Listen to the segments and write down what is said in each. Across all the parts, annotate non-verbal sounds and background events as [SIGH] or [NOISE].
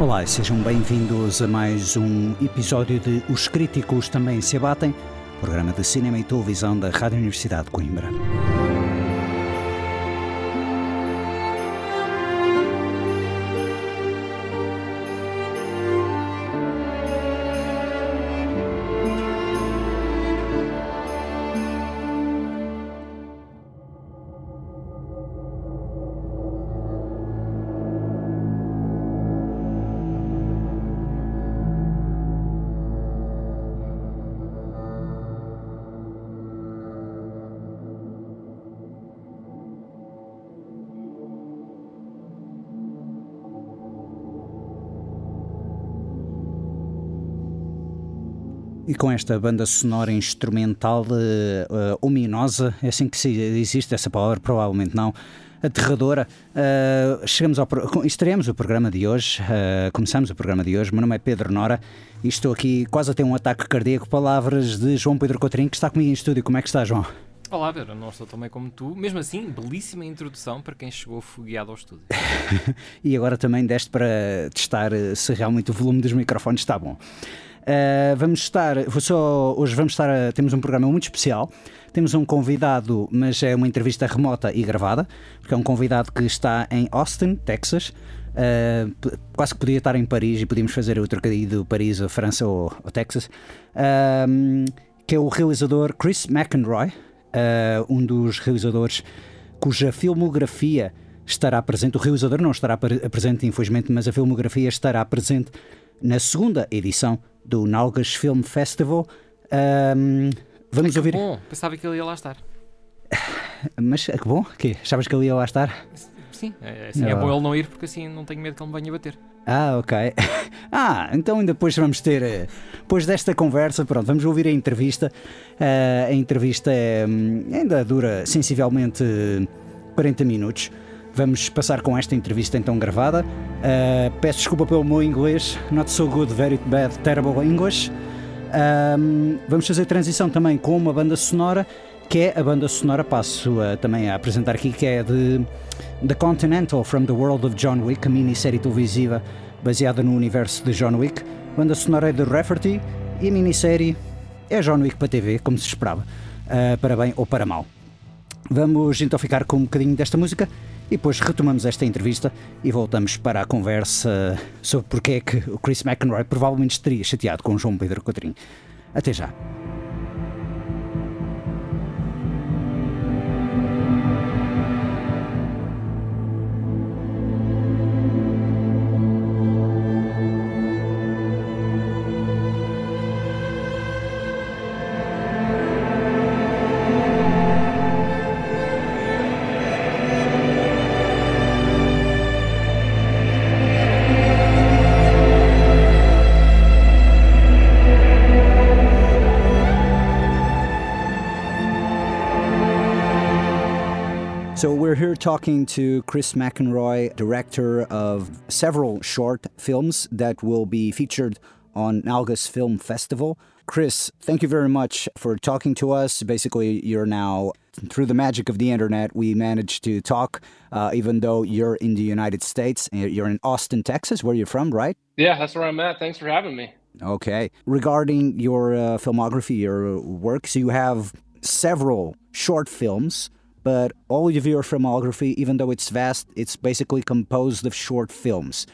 Olá e sejam bem-vindos a mais um episódio de Os Críticos Também Se Abatem, programa de cinema e televisão da Rádio Universidade de Coimbra. E com esta banda sonora instrumental eh, eh, ominosa, é assim que se existe essa palavra, provavelmente não, aterradora, eh, chegamos ao, pro- estreamos o programa de hoje, eh, começamos o programa de hoje, meu nome é Pedro Nora e estou aqui quase a ter um ataque cardíaco, palavras de João Pedro Coutrinho, que está comigo em estúdio. Como é que está, João? Olá, Pedro, não estou tão bem como tu. Mesmo assim, belíssima introdução para quem chegou fogueado ao estúdio. [LAUGHS] E agora também deste para testar se realmente o volume dos microfones está bom. Uh, vamos estar, só, hoje vamos estar, temos um programa muito especial. Temos um convidado, mas é uma entrevista remota e gravada, porque é um convidado que está em Austin, Texas. Uh, quase que podia estar em Paris e podíamos fazer o trocadilho de Paris, a França ou, ou Texas. Um, que é o realizador Chris McEnroy, uh, um dos realizadores cuja filmografia estará presente. O realizador não estará pre- presente, infelizmente, mas a filmografia estará presente na segunda edição do Nalgas Film Festival. Ahm, vamos ouvir. Bom, pensava que ele ia lá estar. Mas que bom, que achavas que ele ia lá estar? Sim, é, assim é Ah. bom ele não ir porque assim não tenho medo que ele me venha bater. Ah, ok. [LAUGHS] Ah, então ainda depois vamos ter, eh, depois desta conversa, pronto, vamos ouvir a entrevista. Ah, a entrevista é, hum, ainda dura sensivelmente eh, 40 minutos. Vamos passar com esta entrevista então gravada. Ah, peço desculpa pelo meu inglês, not so good, very bad, terrible English. Ahm, vamos fazer transição também com uma banda sonora, que é a banda sonora, passo a- também a apresentar aqui, que é de The Continental from the World of John Wick, a minissérie televisiva baseada no universo de John Wick. A banda sonora é de Rafferty e a minissérie é John Wick para TV, como se esperava, ah, para bem ou para mal. Vamos então ficar com um bocadinho desta música e depois retomamos esta entrevista e voltamos para a conversa sobre porque é que o Chris McEnroy provavelmente estaria chateado com João Pedro Coutrinho. Até já. Talking to Chris McInroy, director of several short films that will be featured on Nalgas Film Festival. Chris, thank you very much for talking to us. Basically, you're now through the magic of the internet. We managed to talk, uh, even though you're in the United States. You're in Austin, Texas, where you're from, right? Yeah, that's where I'm at. Thanks for having me. Okay. Regarding your uh, filmography, your work, so you have several short films, but all of your filmography, even though it's vast, it's basically composed of short films.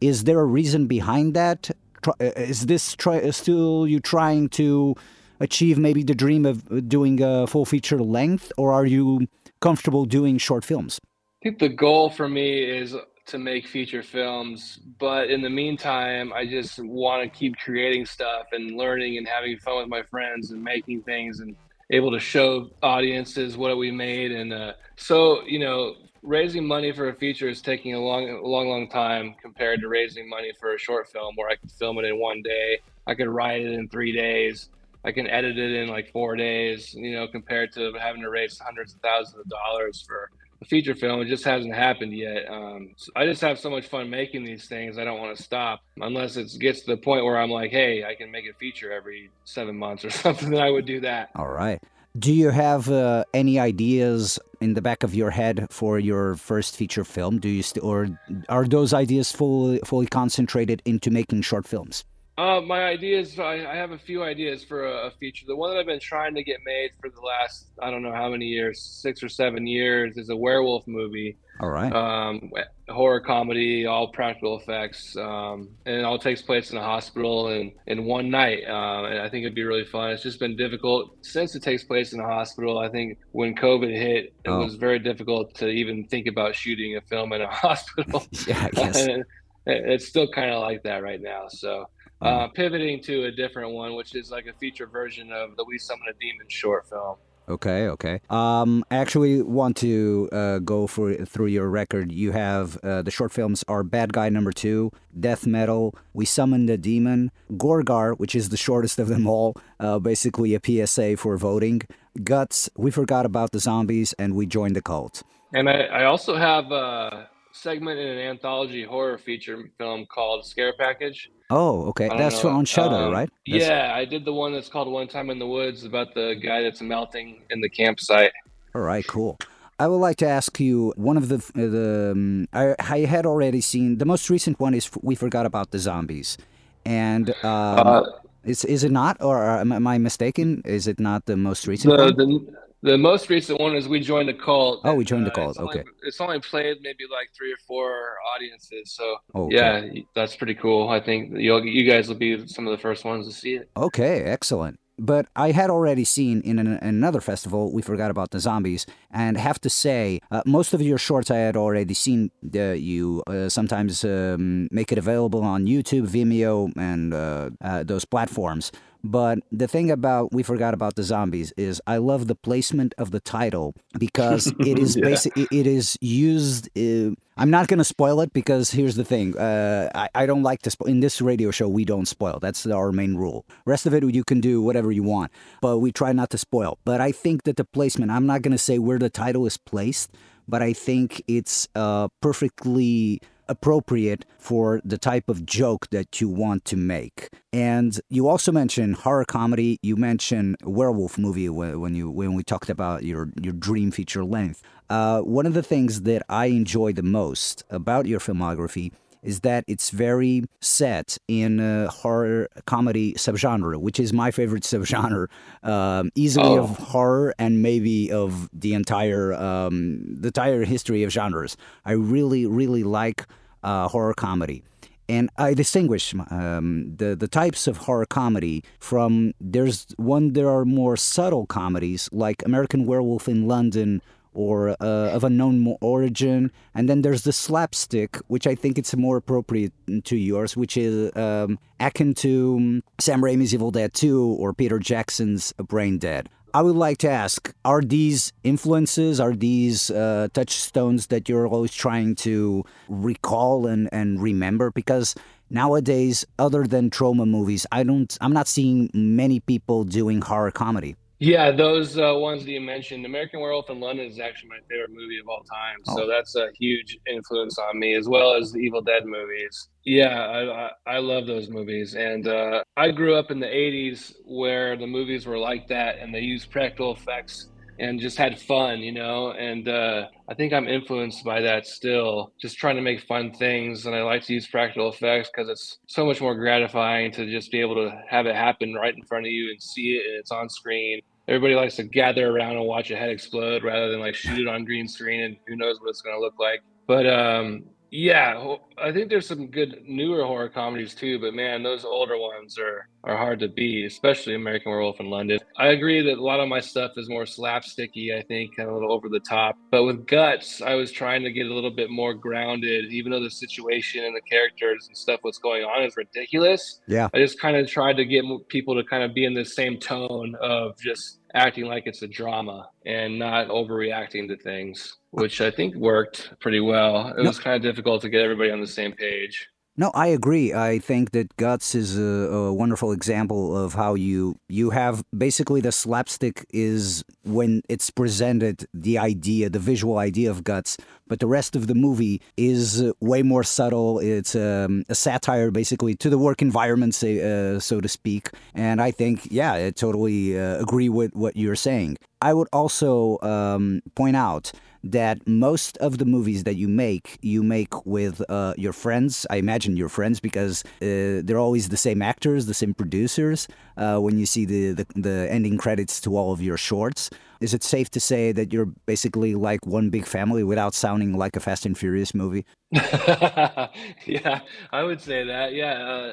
Is there a reason behind that? Try- uh, Is this try- uh, still you trying to achieve maybe the dream of doing a full feature length, or are you comfortable doing short films? I think the goal for me is to make feature films, but in the meantime, I just want to keep creating stuff and learning and having fun with my friends and making things and able to show audiences what we made. And uh, so, you know, raising money for a feature is taking a long, long, long time compared to raising money for a short film where I could film it in one day. I could write it in three days. I can edit it in like four days, you know, compared to having to raise hundreds of thousands of dollars for feature film. It just hasn't happened yet. Um, so I just have so much fun making these things. I don't want to stop unless it gets to the point where I'm like, hey, I can make a feature every seven months or [LAUGHS] something. Then I would do that. All right. Do you have uh, any ideas in the back of your head for your first feature film? Do you st- or are those ideas fully fully concentrated into making short films? Uh, my ideas, I, I have a few ideas for a, a feature. The one that I've been trying to get made for the last, I don't know how many years, six or seven years, is a werewolf movie. All right. Um, horror comedy, all practical effects, um, and it all takes place in a hospital and in one night. Uh, and I think it'd be really fun. It's just been difficult since it takes place in a hospital. I think when COVID hit, it Oh. was very difficult to even think about shooting a film in a [LAUGHS] hospital. [LAUGHS] yeah, I guess. And [LAUGHS] it- it's still kind of like that right now. So uh, pivoting to a different one, which is like a feature version of the We Summon a Demon short film. Okay, okay. Um, I actually want to uh, go for through your record. You have uh, the short films are Bad Guy Number Two, Death Metal, We Summoned a Demon, Gorgar, which is the shortest of them all, uh, basically a PSA for voting, Guts, We Forgot About the Zombies, and We Joined the Cult. And I, I also have a segment in an anthology horror feature film called Scare Package. Oh, okay. That's know, on Shudder, um, right? That's- Yeah, I did the one that's called One Time in the Woods about the guy that's melting in the campsite. All right, cool. I would like to ask you one of the the um, I, I had already seen the most recent one is we forgot about the zombies, and um, Uh, is is it not or am, am I mistaken? Is it not the most recent the, the the most recent one is We Joined the Cult. Oh, We Joined the uh, Cult, It's only, okay. it's only played maybe like three or four audiences. So Okay. yeah, that's pretty cool. I think you you guys will be some of the first ones to see it. Okay, excellent. But I had already seen in an, another festival, we forgot about the zombies, and have to say, uh, most of your shorts I had already seen. Uh, you uh, sometimes um, make it available on YouTube, Vimeo, and uh, uh, those platforms. But the thing about we forgot about the zombies is I love the placement of the title because [LAUGHS] it is Yeah. basic. It, it is used. Uh, I'm not going to spoil it because here's the thing. Uh, I, I don't like to spoil. In this radio show, we don't spoil. That's our main rule. Rest of it, you can do whatever you want, but we try not to spoil. But I think that the placement. I'm not going to say where the title is placed, but I think it's uh, perfectly appropriate for the type of joke that you want to make. And you also mentioned horror comedy. You mentioned werewolf movie when you when we talked about your your dream feature length. Uh, one of the things that I enjoy the most about your filmography is that it's very set in a horror comedy subgenre, which is my favorite subgenre, um, easily Oh. of horror and maybe of the entire um, the entire history of genres. I really, really like uh, horror comedy. And I distinguish um, the the types of horror comedy from there's one there are more subtle comedies like American Werewolf in London or uh, of unknown origin, and then there's the slapstick, which I think it's more appropriate to yours, which is um, akin to um, Sam Raimi's Evil Dead 2 or Peter Jackson's Brain Dead. I would like to ask: Are these influences, are these uh, touchstones that you're always trying to recall and, and remember? Because nowadays, other than Troma movies, I don't, I'm not seeing many people doing horror comedy. Yeah, those uh, ones that you mentioned, American Werewolf in London is actually my favorite movie of all time. Oh. So that's a huge influence on me, as well as the Evil Dead movies. Yeah, I, I, I love those movies. And uh, I grew up in the 80s where the movies were like that and they used practical effects and just had fun, you know. And uh, I think I'm influenced by that still, just trying to make fun things. And I like to use practical effects because it's so much more gratifying to just be able to have it happen right in front of you and see it and it's on screen. everybody likes to gather around and watch a head explode rather than like shoot it on green screen and who knows what it's going to look like. But um, yeah, I think there's some good newer horror comedies too, but man, those older ones are are hard to beat, especially American Werewolf in London. I agree that a lot of my stuff is more slapsticky, I think, kind of a little over the top. But with Guts, I was trying to get a little bit more grounded, even though the situation and the characters and stuff what's going on is ridiculous. Yeah. I just kind of tried to get people to kind of be in the same tone of just acting like it's a drama and not overreacting to things, which I think worked pretty well. It was kind of difficult to get everybody on the same page. No, I agree. I think that Guts is a, a, wonderful example of how you you have basically the slapstick is when it's presented the idea, the visual idea of Guts, but the rest of the movie is way more subtle. It's um, a satire basically to the work environment, say, uh, so to speak. And I think, yeah, I totally uh, agree with what you're saying. I would also um, point out that most of the movies that you make, you make with uh, your friends. I imagine your friends because uh, they're always the same actors, the same producers. Uh, when you see the, the, the ending credits to all of your shorts, is it safe to say that you're basically like one big family without sounding like a Fast and Furious movie? [LAUGHS] yeah, I would say that. Yeah.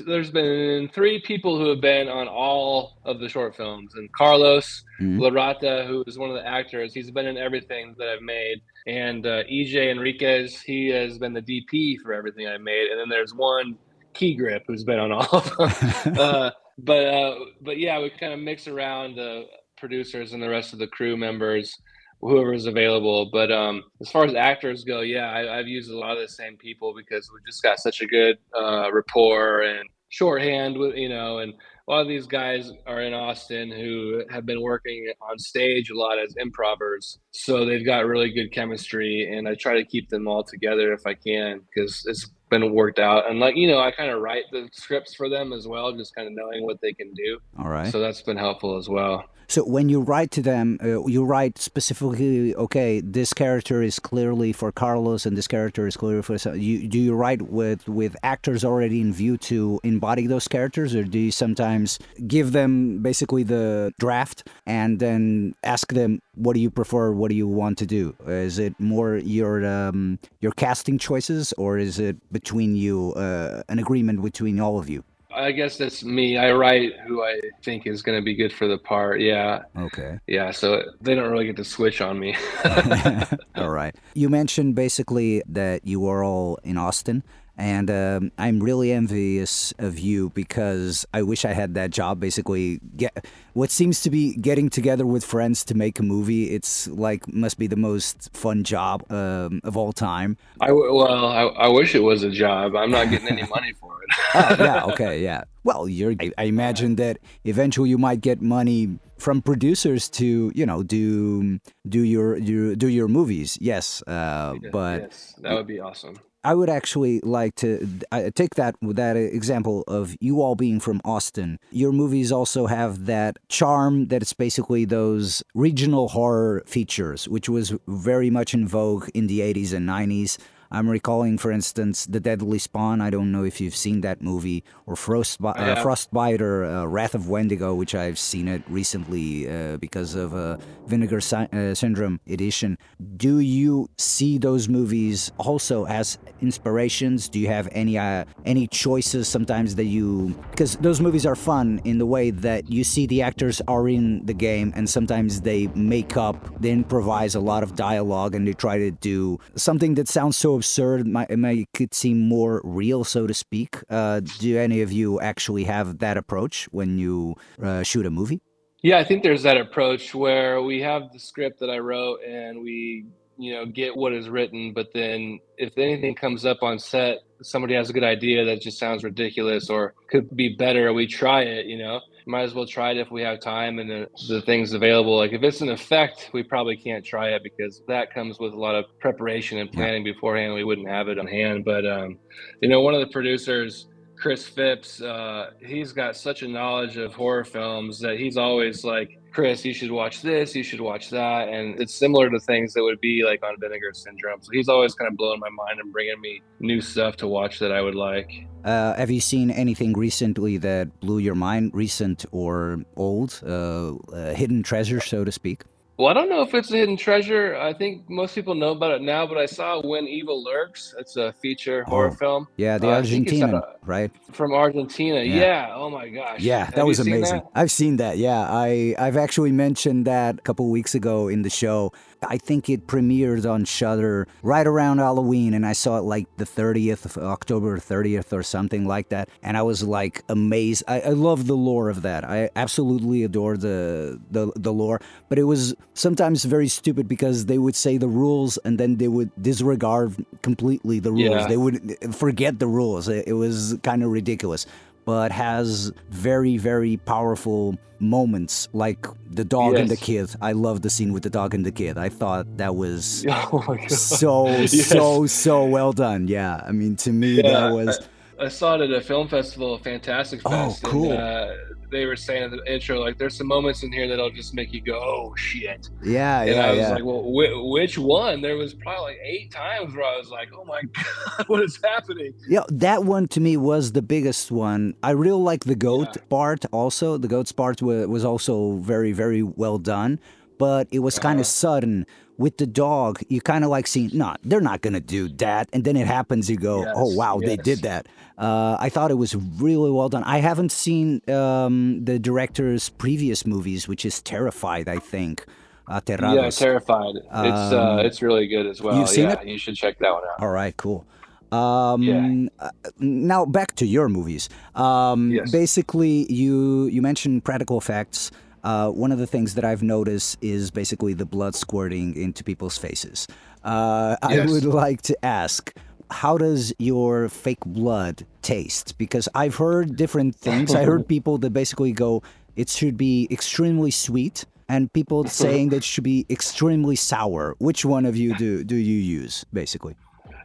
There's been three people who have been on all of the short films, and Carlos mm-hmm. Larotonda, who is one of the actors, he's been in everything that I've made, and uh, EJ Enriquez, he has been the DP for everything I've made, and then there's one Key Grip who's been on all of them. [LAUGHS] uh, but uh, but yeah, we kind of mix around the producers and the rest of the crew members whoever's available. But um, as far as actors go, yeah, I, have used a lot of the same people because we just got such a good uh, rapport and shorthand with you know, and a lot of these guys are in Austin who have been working on stage a lot as improvers, so they've got really good chemistry, and I try to keep them all together if I can because it's been worked out. And like you know, I kind of write the scripts for them as well, just kind of knowing what they can do. All right. So that's been helpful as well. So when you write to them, uh, you write specifically, okay, this character is clearly for Carlos, and this character is clearly for. You do you write with with actors already in view to embody those characters, or do you sometimes give them basically the draft and then ask them what do you prefer, what do you want to do? Is it more your um, your casting choices, or is it between you uh, an agreement between all of you? I guess that's me. I write who I think is going to be good for the part. Yeah. Okay. Yeah. So they don't really get to switch on me. [LAUGHS] all right. You mentioned basically that you are all in Austin. And um, I'm really envious of you because I wish I had that job. Basically, get what seems to be getting together with friends to make a movie. It's like must be the most fun job um, of all time. I well, I, I, wish it was a job. I'm not getting any money [LAUGHS] for it. oh yeah, okay, yeah. Well, you're. I, I imagine that eventually you might get money from producers to you know do do your, your do your movies. Yes, uh, but yes, that would be awesome. I would actually like to uh, take that that example of you all being from Austin. Your movies also have that charm that it's basically those regional horror features, which was very much in vogue in the 80s and 90s. I'm recalling, for instance, The Deadly Spawn. I don't know if you've seen that movie, or Frostbite, uh, Frostbite or uh, Wrath of Wendigo, which I've seen it recently uh, because of a Vinegar Sy- uh, Syndrome edition. Do you see those movies also as inspirations? Do you have any uh, any choices sometimes that you because those movies are fun in the way that you see the actors are in the game and sometimes they make up, they improvise a lot of dialogue and they try to do something that sounds so absurd, might make it seem more real, so to speak. Uh, do any of you actually have that approach when you uh, shoot a movie? Yeah, I think there's that approach where we have the script that I wrote and we, you know, get what is written, but then if anything comes up on set, somebody has a good idea that just sounds ridiculous or could be better, we try it, you know might as well try it if we have time and the, the things available. Like if it's an effect, we probably can't try it because that comes with a lot of preparation and planning beforehand. We wouldn't have it on hand. But um, you know, one of the producers Chris Phipps, uh, he's got such a knowledge of horror films that he's always like, Chris, you should watch this, you should watch that. And it's similar to things that would be like on Vinegar Syndrome. So he's always kind of blowing my mind and bringing me new stuff to watch that I would like. Uh, have you seen anything recently that blew your mind, recent or old? Uh, uh, hidden treasure, so to speak? Well, I don't know if it's a hidden treasure. I think most people know about it now, but I saw When Evil Lurks. It's a feature horror Oh, film Yeah, the Uh, Argentinian, a- right? from Argentina. Yeah. Yeah. Oh my gosh. Yeah, that you was amazing. that? I've seen that. Yeah, I I've actually mentioned that a couple weeks ago in the show. I think it premiered on Shudder right around Halloween, and I saw it like the 30th of October 30th or something like that. And I was like amazed. I, I love the lore of that. I absolutely adore the, the the lore, but it was sometimes very stupid because they would say the rules and then they would disregard completely the rules. Yeah. They would forget the rules. It, it was kind of ridiculous but has very very powerful moments like the dog and the kid. I love the scene with the dog and the kid. I thought that was [LAUGHS] Oh so [LAUGHS] Yes. so so well done. Yeah i mean to me Yeah, that was I saw it at a film festival, Fantastic Oh, cool. And, uh, they were saying in the intro, like, there's some moments in here that'll just make you go, oh shit. yeah And yeah I was yeah like, well, whi which one? There was probably like eight times where I was like, oh my [LAUGHS] God, what is happening? Yeah, that one to me was the biggest one. I really like the goat Yeah. part also. The goat's part was also very, very well done, but it was kind of Uh-huh. sudden. With the dog, you kind of like seeing, no, they're not going to do that. And then it happens, you go, oh, Yes, wow, they did that. Uh, I thought it was really well done. I haven't seen um, the director's previous movies, which is Terrified, I think. Uh, Yeah, terrified. it's Um, uh, it's really good as well. you've seen yeah, it? you should check that one out. All right, cool. Um, Yeah. uh, now back to your movies. Um, Yes. Basically, you you mentioned practical effects. Uh, one of the things that I've noticed is basically the blood squirting into people's faces. Uh, I would like to ask, how does your fake blood taste? Because I've heard different things. I heard [LAUGHS] people that basically go, it should be extremely sweet, and people [LAUGHS] saying that it should be extremely sour. Which one of you do do you use, basically?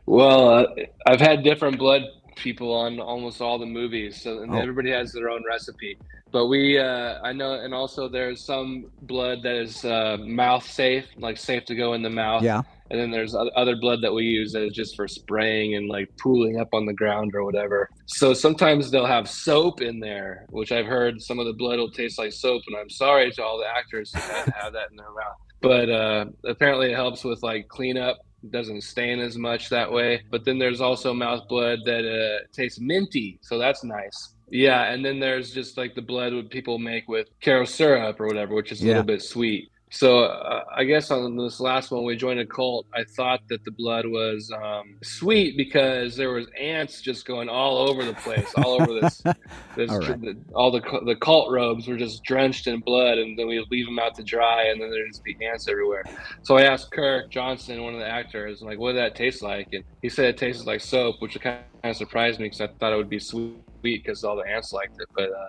Well, uh, I've had different blood people on almost all the movies, so and Oh. everybody has their own recipe. But we, uh, I know, and also there's some blood that is uh, mouth safe, like safe to go in the mouth. Yeah. And then there's other blood that we use that is just for spraying and like pooling up on the ground or whatever. So sometimes they'll have soap in there, which I've heard some of the blood will taste like soap. And I'm sorry to all the actors to have that in their mouth. But uh, apparently it helps with like cleanup. It doesn't stain as much that way. But then there's also mouth blood that uh, tastes minty. So that's nice. Yeah. And then there's just like the blood what people make with Karo syrup or whatever, which is a Yeah. little bit sweet. So uh, I guess on this last one, we joined a cult. I thought that the blood was um, sweet because there was ants just going all over the place, all over this. [LAUGHS] this All right. the, all the the cult robes were just drenched in blood, and then we leave them out to dry, and then there'd just be ants everywhere. So I asked Kirk Johnson, one of the actors, like, "What did that taste like?" And he said it tasted like soap, which kind of surprised me because I thought it would be sweet because all the ants liked it. But uh,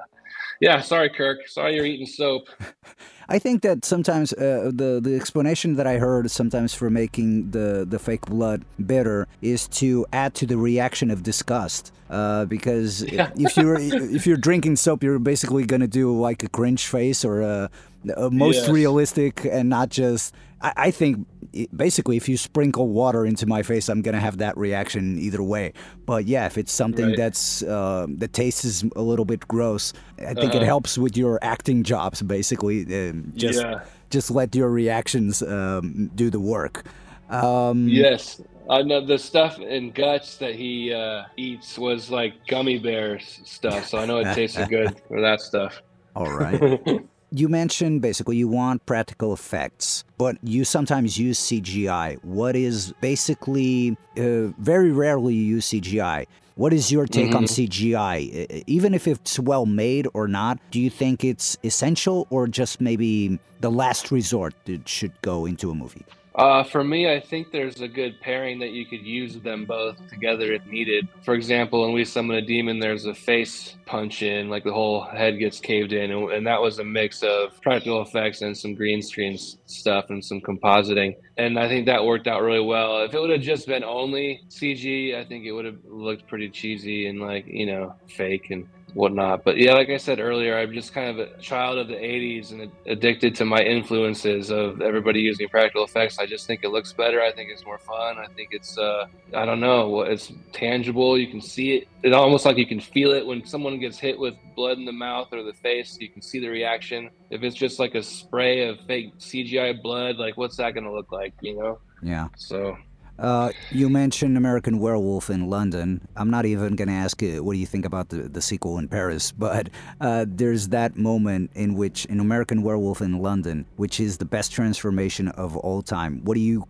yeah, sorry, Kirk. Sorry you're eating soap. [LAUGHS] I think that sometimes uh, the the explanation that I heard sometimes for making the the fake blood bitter is to add to the reaction of disgust. Uh, because [LAUGHS] Yeah. if you're if you're drinking soap, you're basically gonna do like a cringe face or a, a most Yes. realistic and not just. I, I think basically if you sprinkle water into my face, I'm gonna have that reaction either way. But yeah, if it's something Right. that's uh, the taste is a little bit gross, I think it Uh-huh. helps with your acting jobs. Basically, um, just Yeah. just let your reactions um, do the work. Um, Yes. I know the stuff in guts that he uh, eats was like gummy bears stuff, so I know it tasted good [LAUGHS] for that stuff. All right. [LAUGHS] you mentioned basically you want practical effects, but you sometimes use CGI. What is basically uh, very rarely you use CGI. What is your take on CGI? Even if it's well made or not, do you think it's essential or just maybe the last resort that should go into a movie? Uh, for me, I think there's a good pairing that you could use them both together if needed. For example, when we summon a demon, there's a face punch in, like the whole head gets caved in, and, and that was a mix of practical effects and some green screen stuff and some compositing. And I think that worked out really well. If it would have just been only CG, I think it would have looked pretty cheesy and like you know fake and whatnot. But yeah, like I said earlier, I'm just kind of a child of the 80s and addicted to my influences of everybody using practical effects. I just think it looks better. I think it's more fun. I think it's, uh, I don't know, it's tangible. You can see it. It's almost like you can feel it when someone gets hit with blood in the mouth or the face. You can see the reaction. If it's just like a spray of fake CGI blood, like what's that going to look like, you know? Yeah. So Uh, you mentioned American Werewolf in London. I'm not even going to ask you what do you think about the, the sequel in Paris, [LAUGHS] but uh, there's that moment in which in American Werewolf in London, which is the best transformation of all time. What do you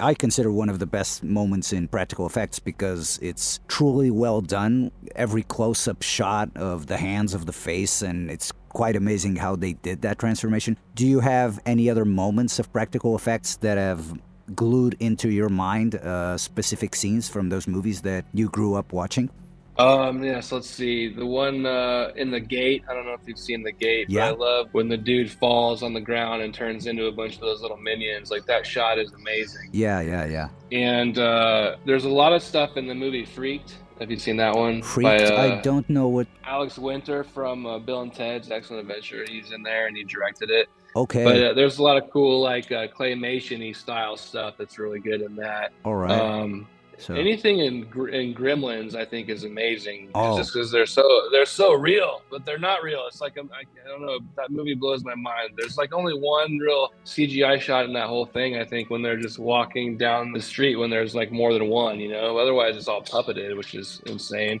I consider one of the best moments in practical effects because it's truly well done. Every close-up shot of the hands of the face and it's quite amazing how they did that transformation. Do you have any other moments of practical effects that have glued into your mind uh, specific scenes from those movies that you grew up watching? Um, yes, let's see. The one uh, in the gate, I don't know if you've seen the gate, Yeah. but I love when the dude falls on the ground and turns into a bunch of those little minions. Like that shot is amazing. Yeah, yeah, yeah. And uh, there's a lot of stuff in the movie Freaked. Have you seen that one? Freaked. By, uh, I don't know what. Alex Winter from uh, Bill and Ted's Excellent Adventure. He's in there and he directed it. Okay, But uh, there's a lot of cool like uh, claymation-y style stuff that's really good in that. all right. Um, so Anything in in Gremlins, I think, is amazing. Oh. Just because they're so they're so real, but they're not real. It's like um, I, I don't know. That movie blows my mind. There's like only one real CGI shot in that whole thing. I think when they're just walking down the street, when there's like more than one, you know. Otherwise, it's all puppeted, which is insane.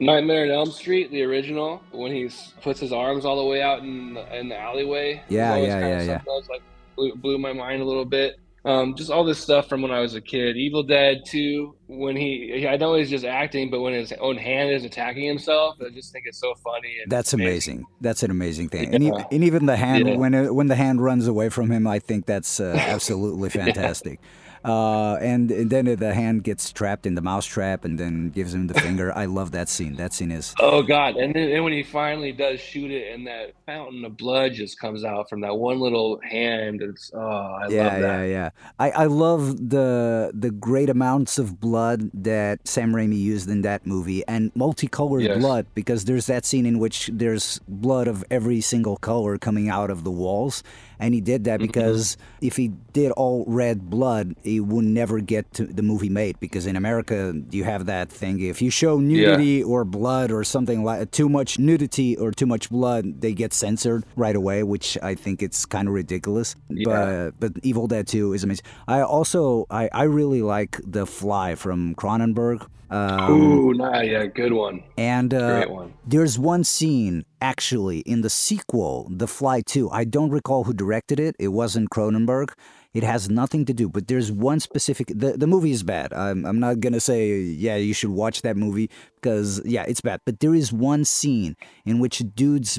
Nightmare on Elm Street, the original, when he puts his arms all the way out in the, in the alleyway. Yeah, yeah, kind of yeah, that was, like blew, blew my mind a little bit. Um, just all this stuff from when I was a kid. Evil Dead 2, when he, I know he's just acting, but when his own hand is attacking himself, I just think it's so funny. And that's amazing. That's an amazing thing. And, e- and even the hand Yeah. when it, when the hand runs away from him, I think that's uh, absolutely [LAUGHS] fantastic. Uh, and, and then the hand gets trapped in the mousetrap and then gives him the [LAUGHS] finger. I love that scene. That scene is Oh God! And then and when he finally does shoot it, and that fountain of blood just comes out from that one little hand. It's oh, I yeah, love that. yeah, yeah. I, I love the the great amounts of blood that Sam Raimi used in that movie and multicolored Yes. blood because there's that scene in which there's blood of every single color coming out of the walls. And he did Mm-hmm. that because if he did all red blood, he would never get to the movie made. Because in America, you have that thing: if you show nudity or blood or something like too much nudity or too much blood, they get censored right away, which I think it's kind of ridiculous. Yeah. But but Evil Dead 2 is amazing. I also I, I really like The Fly from Cronenberg. Um, Ooh, nah, yeah, good one, and uh, great one. there's one scene actually in the sequel, The Fly 2. I don't recall who directed it. It wasn't Cronenberg. It has nothing to do, but there's one specific. The, the movie is bad. I'm, I'm not going to say, yeah, you should watch that movie because, yeah, it's bad. But there is one scene in which a dude's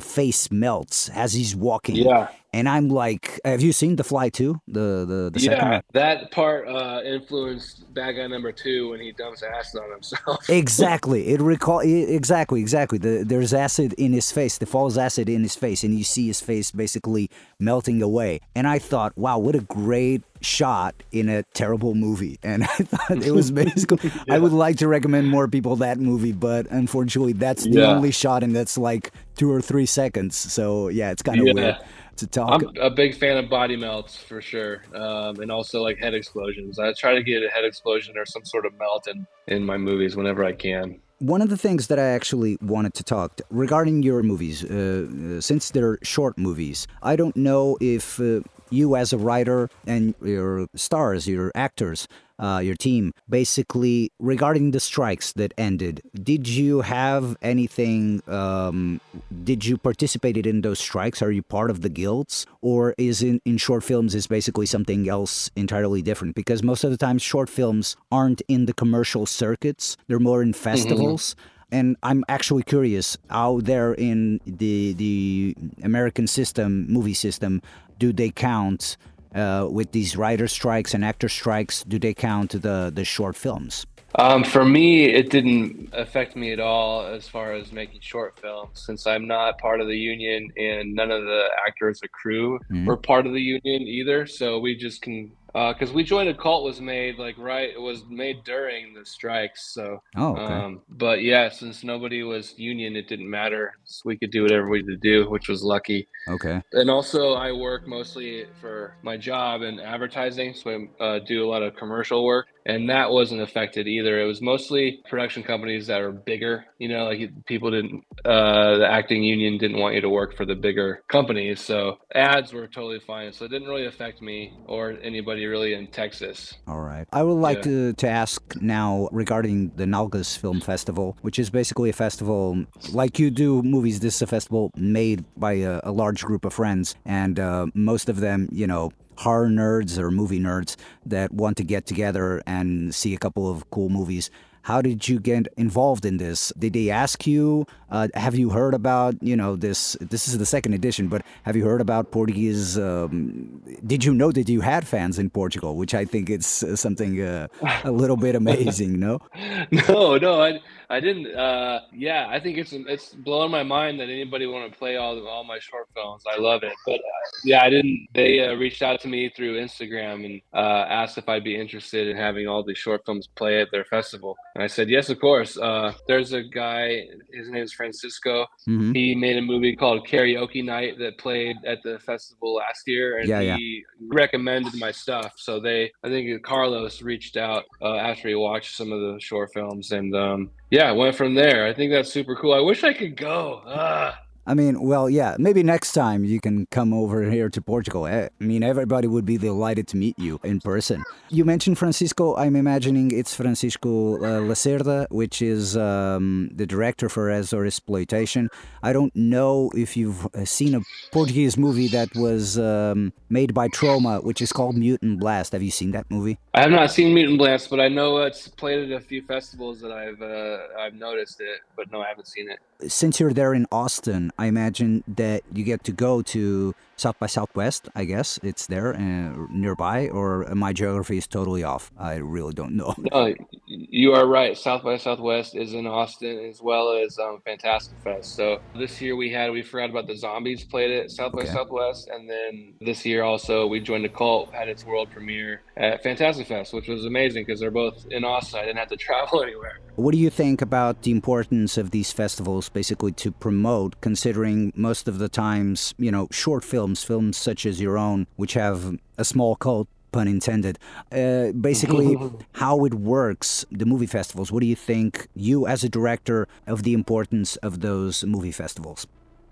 face melts as he's walking. Yeah, And I'm like, have you seen The Fly 2? The, the, the second yeah, one? that part uh, influenced bad guy number two when he dumps acid on himself. [LAUGHS] Exactly. It recall exactly, exactly. The, there's acid in his face. The falls acid in his face, and you see his face basically melting away. And I thought, wow, what a great shot in a terrible movie. And [LAUGHS] I thought it was basically. [LAUGHS] I would like to recommend more people that movie, but unfortunately, that's the Yeah. only shot, and that's like two or three seconds. So yeah, it's kind of Yeah. weird to talk. I'm a big fan of body melts for sure, um, and also like head explosions. I try to get a head explosion or some sort of melt in, in my movies whenever I can. One of the things that I actually wanted to talk regarding your movies, uh, uh, since they're short movies, I don't know if uh, you, as a writer, and your stars, your actors, uh, your team, basically regarding the strikes that ended, did you have anything? Um, did you participated in those strikes? Are you part of the guilds, or is in in short films is basically something else entirely different? Because most of the time, short films aren't in the commercial circuits; they're more in festivals. And I'm actually curious out there in the the American system, movie system, do they count uh, with these writer strikes and actor strikes? Do they count the the short films? Um, for me, it didn't affect me at all as far as making short films, since I'm not part of the union and none of the actors or crew Mhm. were part of the union either. So we just can, because we joined a cult was made like right, it was made during the strikes. So, Oh, okay. um, but yeah, since nobody was union, it didn't matter. So we could do whatever we could do, which was lucky. okay. And also, I work mostly for my job in advertising, so I uh, do a lot of commercial work, and that wasn't affected either. It was mostly production companies that are bigger. You know, like people didn't, uh, the acting union didn't want you to work for the bigger companies, so ads were totally fine. So it didn't really affect me or anybody really in Texas. All right. I would like Yeah. to, to ask now regarding the Nalgas Film Festival, which is basically a festival like you do movies. This is a festival made by a, a large group of friends, and uh, most of them, you know, horror nerds or movie nerds that want to get together and see a couple of cool movies. How did you get involved in this? Did they ask you? Uh, have you heard about you know this? This is the second edition, but have you heard about Portuguese? Um, did you know that you had fans in Portugal? Which I think it's uh, something uh, a little bit amazing. No, [LAUGHS] no, no, I, I didn't. Uh, yeah, I think it's it's blowing my mind that anybody want to play all all my short films. I love it, but uh, yeah, I didn't. They uh, reached out to me through Instagram and asked if I'd be interested in having all these short films play at their festival, and I said yes, of course. Uh, there's a guy. His name is Francisco. Mhm. He made a movie called Karaoke Night that played at the festival last year, and Yeah, yeah. he recommended my stuff. So they, I think Carlos reached out uh, after he watched some of the short films, and um, yeah, went from there. I think that's super cool. I wish I could go. Ah. I mean, well, yeah, maybe next time you can come over here to Portugal. Eh, I mean, everybody would be delighted to meet you in person. You mentioned Francisco. I'm imagining it's Francisco uh, Lacerda, which is um, the director for Azor Exploitation. I don't know if you've uh, seen a Portuguese movie that was um, made by Troma, which is called Mutant Blast. Have you seen that movie? I have not seen Mutant Blast, but I know it's played at a few festivals that I've uh, I've noticed it, but no, I haven't seen it. Since you're there in Austin, I imagine that you get to go to South by Southwest. I guess it's there uh, nearby, or my geography is totally off. I really don't know. No, you are right. South by Southwest is in Austin as well as um, Fantastic Fest. So this year we had we forgot about the zombies played it South by Okay. Southwest, and then this year also we joined a cult had its world premiere at Fantastic Fest, which was amazing because they're both in Austin. I didn't have to [LAUGHS] travel anywhere. What do you think about the importance of these festivals basically to promote, considering most of the times, you know, short films, films films such as your own, which have a small cult, pun intended, uh, basically [LAUGHS] how it works, the movie festivals. What do you think, you as a director, of the importance of those movie festivals?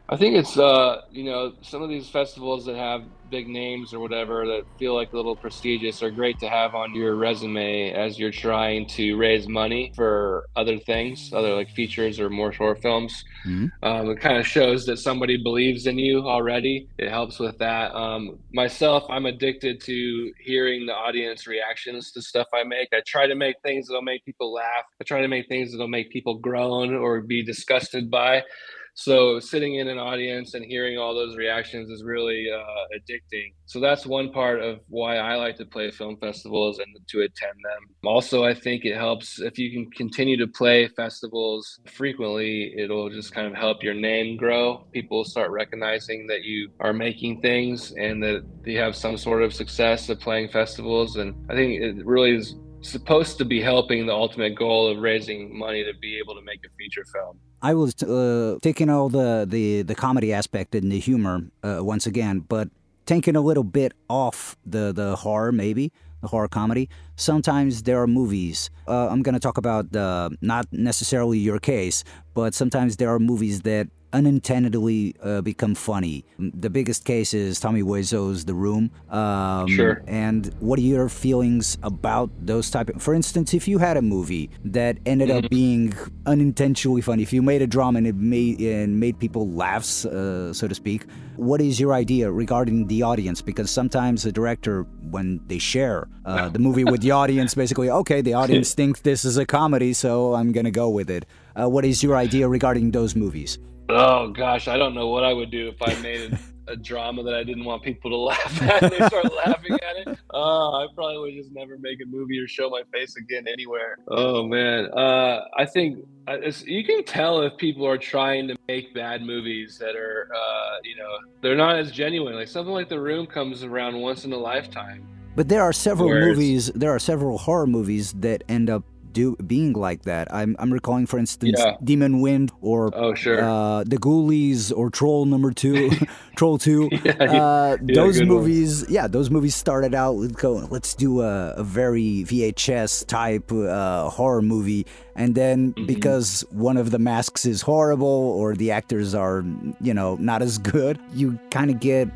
I think it's uh you know some of these festivals that have big names or whatever that feel like a little prestigious are great to have on your resume as you're trying to raise money for other things, other like features or more short films. Mhm. Um, it kind of shows that somebody believes in you already. It helps with that. Um, myself, I'm addicted to hearing the audience reactions to stuff I make. I try to make things that'll make people laugh. I try to make things that'll make people groan or be disgusted by. So sitting in an audience and hearing all those reactions is really uh, addicting. So that's one part of why I like to play film festivals and to attend them. Also, I think it helps if you can continue to play festivals frequently. It'll just kind of help your name grow. People start recognizing that you are making things and that you have some sort of success at playing festivals. And I think it really is supposed to be helping the ultimate goal of raising money to be able to make a feature film. I was uh, taking all the, the, the comedy aspect and the humor uh, once again, but taking a little bit off the, the horror, maybe the horror comedy. Sometimes there are movies. Uh, I'm gonna talk about uh, not necessarily your case, but sometimes there are movies that unintendedly uh, become funny. The biggest case is Tommy Wiseau's The Room. Um, Sure. And what are your feelings about those type of? For instance, if you had a movie that ended up being unintentionally funny, if you made a drama and it made and made people laugh, uh, so to speak, what is your idea regarding the audience? Because sometimes a director, when they share uh, the movie with the audience, basically, okay, the audience [LAUGHS] thinks this is a comedy, so I'm gonna go with it. Uh, what is your idea regarding those movies? Oh gosh, I don't know what I would do if I made a drama that I didn't want people to [LAUGHS] laugh at. and they start laughing at it. Oh, I probably would just never make a movie or show my face again anywhere. Oh man, uh, I think uh, it's, you can tell if people are trying to make bad movies that are, uh, you know, they're not as genuine. Like something like The Room comes around once in a lifetime. But there are several Whereas- movies. There are several horror movies that end up do being like that. I'm I'm recalling, for instance, Yeah. Demon Wind or Oh sure. uh, The Ghoulies or Troll Number Two, [LAUGHS] [LAUGHS] Troll Two. yeah, Uh, Yeah, those one. movies, yeah, those movies started out with going, let's do a, a very VHS type uh, horror movie, and then Mm-hmm. because one of the masks is horrible or the actors are, you know, not as good, you kind of get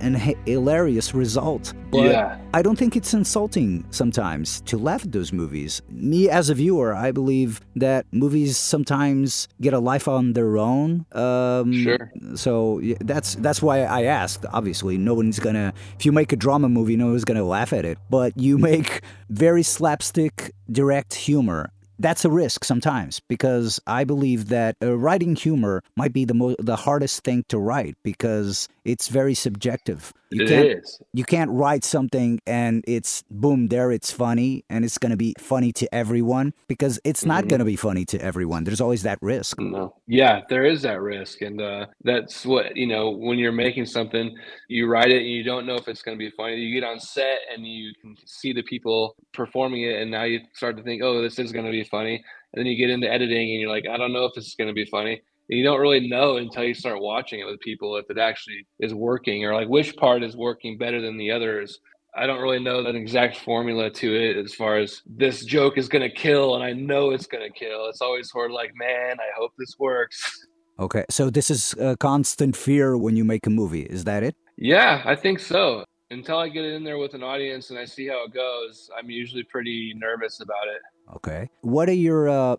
an hi- hilarious result. But Yeah. I don't think it's insulting sometimes to laugh at those movies. Me as a viewer, I believe that movies sometimes get a life on their own. Um, Sure. so that's that's why I asked. Obviously, no one's gonna. If you make a drama movie, no one's gonna laugh at it. But you [LAUGHS] make very slapstick, direct humor. That's a risk sometimes because I believe that uh, writing humor might be the mo- the hardest thing to write because it's very subjective. You It can't is. you can't write something and it's boom there it's funny and it's going to be funny to everyone because it's not Mhm. going to be funny to everyone there's always that risk No. Yeah, there is that risk. And uh, that's what, you know, when you're making something, you write it and you don't know if it's going to be funny. You get on set and you can see the people performing it. And now you start to think, oh, this is going to be funny. And then you get into editing and you're like, I don't know if this is going to be funny. And you don't really know until you start watching it with people if it actually is working or like which part is working better than the others. I don't really know an exact formula to it as far as this joke is going to kill and I know it's going to kill. It's always sort of like, man, I hope this works. okay so this is a constant fear when you make a movie is that it Yeah, I think so. Until I get it in there with an audience and I see how it goes, I'm usually pretty nervous about it. okay what are your uh, uh,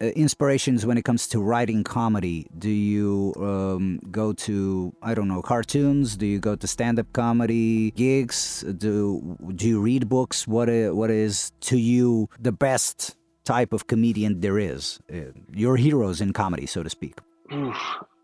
inspirations when it comes to writing comedy do you um, go to i don't know cartoons do you go to stand-up comedy gigs do do you read books What what is to you the best type of comedian there is uh, your heroes in comedy so to speak Oof.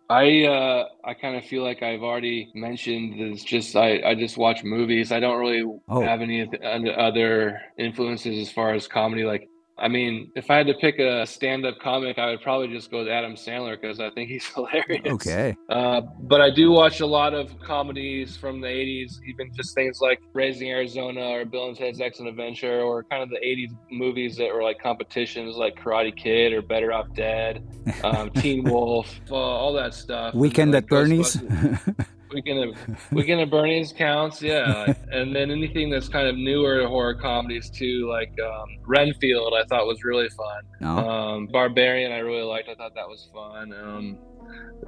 I uh, I kind of feel like I've already mentioned this. Just I, I just watch movies. I don't really Oh. have any of the oth- other influences as far as comedy. Like I mean, if I had to pick a stand-up comic, I would probably just go with Adam Sandler because I think he's [LAUGHS] hilarious. okay Uh, but I do watch a lot of comedies from the 80s, even just things like Raising Arizona or Bill and Ted's Excellent Adventure, or kind of the 80s movies that were like competitions like Karate Kid or Better Off Dead, um, [LAUGHS] Teen Wolf, uh, all that stuff. Weekend then, at bernie's [LAUGHS] Weekend at, [LAUGHS] Weekend at Bernie's counts, yeah. and then anything that's kind of newer to horror comedies too, like um, Renfield, I thought was really fun. no Um, Barbarian, I really liked. I thought that was fun. Um,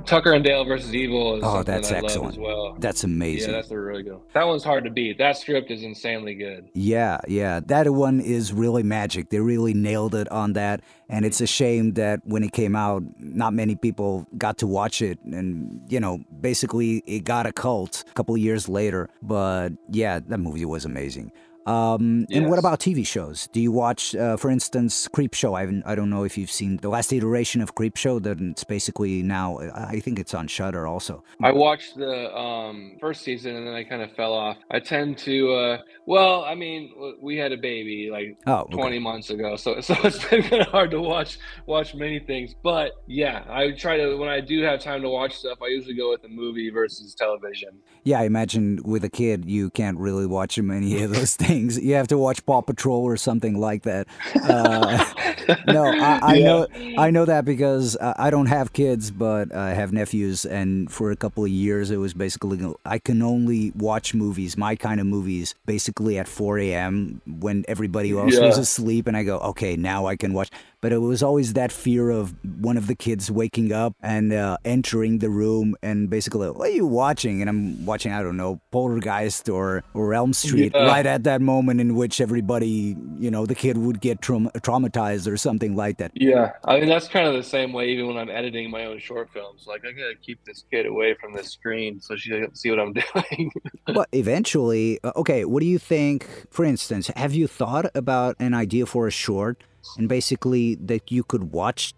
Tucker and Dale versus Evil is Oh, that's excellent. well. that's amazing Yeah, that's a really good. one. That one's hard to beat. That script is insanely good. Yeah, yeah. That one is really magic. They really nailed it on that. And it's a shame that when it came out, not many people got to watch it. And, you know, basically it got a cult a couple years later. But yeah, that movie was amazing. Um, And what about TV shows? Do you watch, uh, for instance, Creepshow? I, I don't know if you've seen the last iteration of Creepshow. That it's basically now, I think it's on Shudder also. I watched the um, first season and then I kind of fell off. I tend to, uh, well, I mean, we had a baby like Oh, okay. 20 months ago, so [LAUGHS] so it's been kind of hard to watch watch many things. But yeah, I try to when I do have time to watch stuff, I usually go with a movie versus television. Yeah, I imagine with a kid, you can't really watch many of those [LAUGHS] things. You have to watch Paw Patrol or something like that. Uh, [LAUGHS] no, [LAUGHS] I, I Yeah. know, I know that because uh, I don't have kids, but I have nephews, and for a couple of years, it was basically I can only watch movies, my kind of movies, basically at 4 a.m. when everybody else was asleep, and I go, okay, now I can watch. But it was always that fear of one of the kids waking up and uh, entering the room and basically, what are you watching? And I'm watching, I don't know, Poltergeist or, or Elm Street, Yeah. right at that moment in which everybody, you know, the kid would get traum- traumatized or something like that. Yeah, I mean that's kind of the same way. Even when I'm editing my own short films, like I gotta keep this kid away from the screen so she doesn't see what I'm [LAUGHS] doing. but eventually, uh, okay, what do you think? For instance, have you thought about an idea for a short? and basically that you could watch,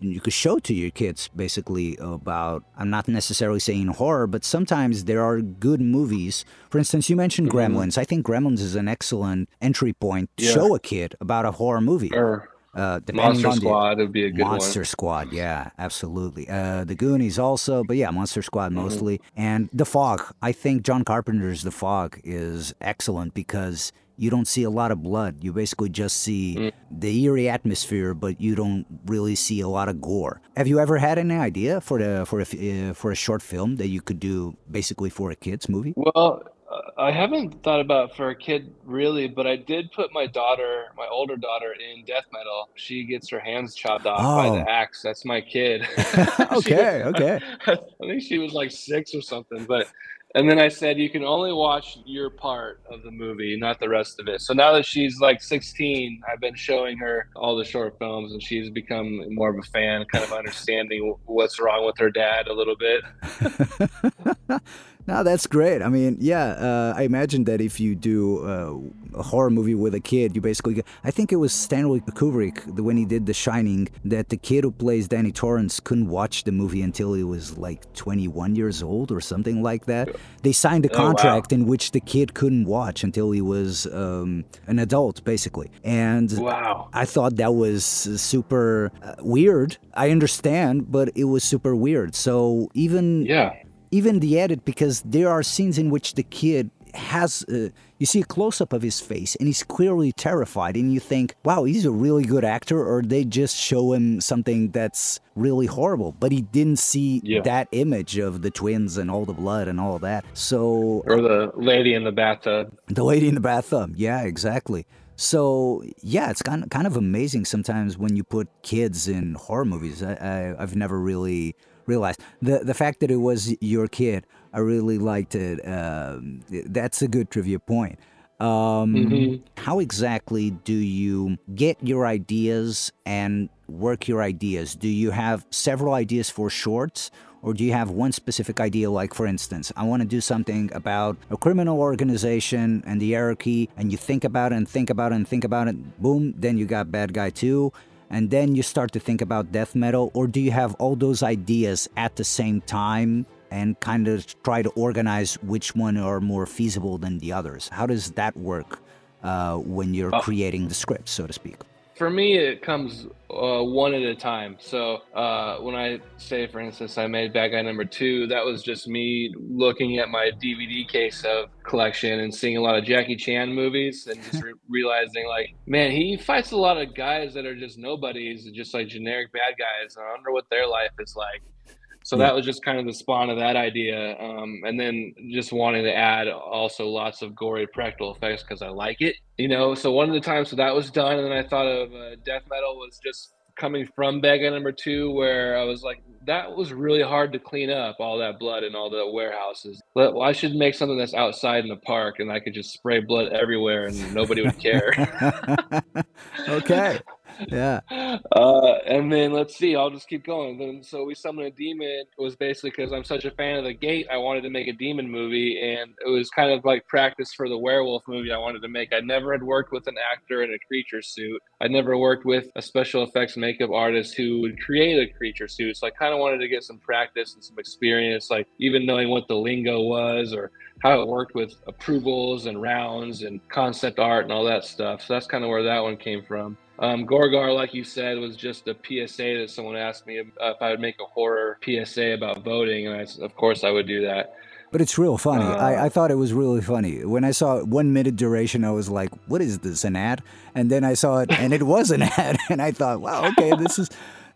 you could show to your kids basically about. I'm not necessarily saying horror, but sometimes there are good movies. For instance, you mentioned Gremlins. I think Gremlins is an excellent entry point to Yeah. show a kid about a horror movie. Or Uh, Monster on the- Squad would be a good Monster one. Squad, yeah, absolutely. Uh, the Goonies also, but yeah, Monster Squad Mm-hmm. mostly. And The Fog. I think John Carpenter's The Fog is excellent because you don't see a lot of blood. You basically just see Mm. the eerie atmosphere, but you don't really see a lot of gore. Have you ever had any idea for the for a uh, for a short film that you could do basically for a kids movie? Well, I haven't thought about for a kid really, but I did put my daughter, my older daughter, in death metal. She gets her hands chopped off by Oh. the axe. That's my kid. [LAUGHS] [LAUGHS] Okay, okay. [LAUGHS] I think she was like six or something, but. And then I said, you can only watch your part of the movie, not the rest of it. So now that she's like 16, I've been showing her all the short films, and she's become more of a fan, kind of understanding what's wrong with her dad a little bit. No, that's great. I mean, yeah, uh, I imagine that if you do uh, a horror movie with a kid, you basically. Get, I think it was Stanley Kubrick the- when he did The Shining that the kid who plays Danny Torrance couldn't watch the movie until he was like 21 years old or something like that. They signed a Oh, wow. contract in which the kid couldn't watch until he was um, an adult, basically. And Wow. I thought that was super uh, weird. I understand, but it was super weird. So even Yeah. Even the edit because there are scenes in which the kid has uh, you see a close up of his face and he's clearly terrified and you think wow he's a really good actor or they just show him something that's really horrible but he didn't see Yeah. that image of the twins and all the blood and all that so Or the lady in the bathtub. the lady in the bathtub. Yeah, exactly. So yeah, it's kind of kind of amazing sometimes when you put kids in horror movies. I, I I've never really realized the the fact that it was your kid. I really liked it. Um, that's a good trivia point. Um, How exactly do you get your ideas and work your ideas? Do you have several ideas for shorts? Or do you have one specific idea, like for instance, I want to do something about a criminal organization and the hierarchy, and you think about it and think about it and think about it, boom, then you got Bad Guy 2, and then you start to think about death metal? Or do you have all those ideas at the same time and kind of try to organize which one are more feasible than the others? How does that work uh, when you're creating the script, so to speak? For me, it comes uh, one at a time. So uh, when I say, for instance, I made Bad Guy Number Two, that was just me looking at my DVD case of collection and seeing a lot of Jackie Chan movies and just [LAUGHS] re- realizing, like, man, he fights a lot of guys that are just nobodies, just like generic bad guys. And I wonder what their life is like. So Yeah. that was just kind of the spawn of that idea, um, and then just wanting to add also lots of gory practical effects because I like it, you know. So one of the times so that was done, and then I thought of uh, death metal was just coming from Guy number two, where I was like, that was really hard to clean up all that blood in all the warehouses. But well, I should make something that's outside in the park, and I could just spray blood everywhere, and nobody would care. [LAUGHS] okay. Yeah. Uh, and then let's see, I'll just keep going. Then so we summoned a demon It was basically because I'm such a fan of the gate. I wanted to make a demon movie, and it was kind of like practice for the werewolf movie I wanted to make. I never had worked with an actor in a creature suit. I never worked with a special effects makeup artist who would create a creature suit. So I kind of wanted to get some practice and some experience, like even knowing what the lingo was or how it worked with approvals and rounds and concept art and all that stuff. So that's kind of where that one came from. Um, Gorgar, like you said, was just a PSA that someone asked me if, uh, I would make a horror PSA about voting, and I, of course I would do that. But it's real funny. Uh, I, I thought it was really funny. When I saw one minute duration, I was like, what is this, an ad? And then I saw it, and it was an [LAUGHS] ad. And I thought, wow, okay, this is,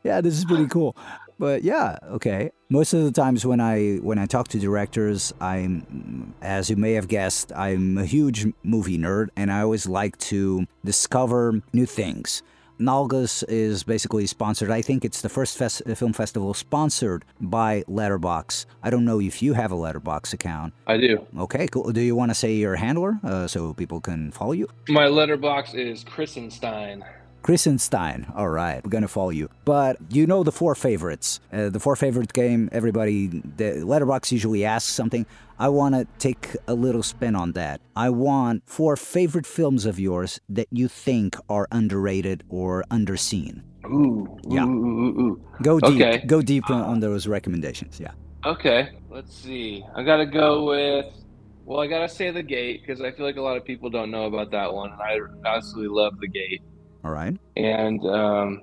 yeah, this is pretty cool. But yeah, okay. Most of the times when I when I talk to directors, I'm, as you may have guessed, I'm a huge movie nerd, and I always like to discover new things. Nalgas is basically sponsored. I think it's the first fest- film festival sponsored by Letterboxd. I don't know if you have a Letterboxd account. I do. Okay, cool. Do you want to say your handler uh, so people can follow you? My letterbox is Chrisenstein. Christenstein. All right, we're gonna follow you. But you know the four favorites. Uh, the four favorite game. Everybody, the letterbox usually asks something. I want to take a little spin on that. I want four favorite films of yours that you think are underrated or underseen. Ooh, Yeah. ooh, ooh, ooh. Go deep. Okay. Go deep on, on those recommendations. Yeah. Okay, let's see. I gotta go with. Well, I gotta say The Gate because I feel like a lot of people don't know about that one, and I absolutely love The Gate. All right. And um,